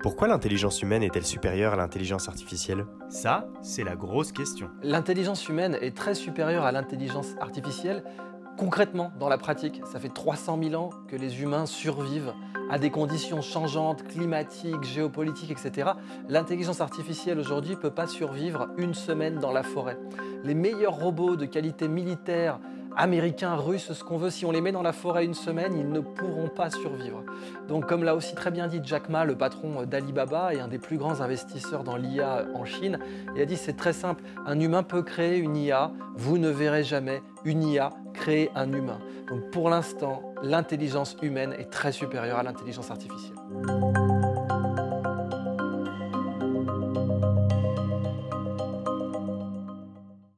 Pourquoi l'intelligence humaine est-elle supérieure à l'intelligence artificielle? Ça, c'est la grosse question. L'intelligence humaine est très supérieure à l'intelligence artificielle. Concrètement, dans la pratique, ça fait 300 000 ans que les humains survivent à des conditions changeantes, climatiques, géopolitiques, etc. L'intelligence artificielle aujourd'hui ne peut pas survivre une semaine dans la forêt. Les meilleurs robots de qualité militaire américains, russes, ce qu'on veut, si on les met dans la forêt une semaine, ils ne pourront pas survivre. Donc comme l'a aussi très bien dit Jack Ma, le patron d'Alibaba et un des plus grands investisseurs dans l'IA en Chine, il a dit c'est très simple, un humain peut créer une IA, vous ne verrez jamais une IA créer un humain. Donc pour l'instant, l'intelligence humaine est très supérieure à l'intelligence artificielle.